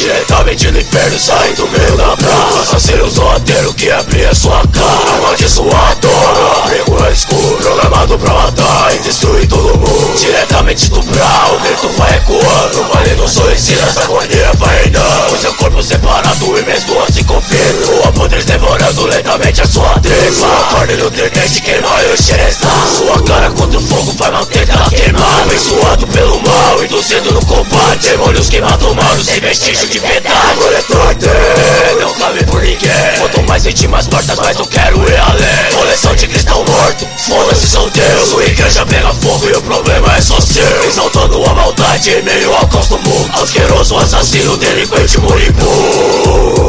diretamente do inferno Sai do meio da praça. Assassino sorrateiro que abria sua cara. Amaldiçoador Abrigo é escuro Programado pra matar e destruir todo mundo. Diretamente do brau O grito vai ecoando. Vale não solicita essa agonia vai reinando. O seu corpo separado e mesmo assim confirma O podres devorando lentamente a sua tripa. Sua carne no tridente queima e o cheiro Sua Demônios que matam humanos sem vestígio de piedade Agora é tarde, não cabe por ninguém. Quanto mais vítimas mortas, mais eu quero ir além. Coleção de cristão morto, foda-se são Deus. Sua igreja pega fogo e o problema é só seu. Exaltando a maldade em meio ao caos do mundo Asqueroso assassino, delinquente moribundo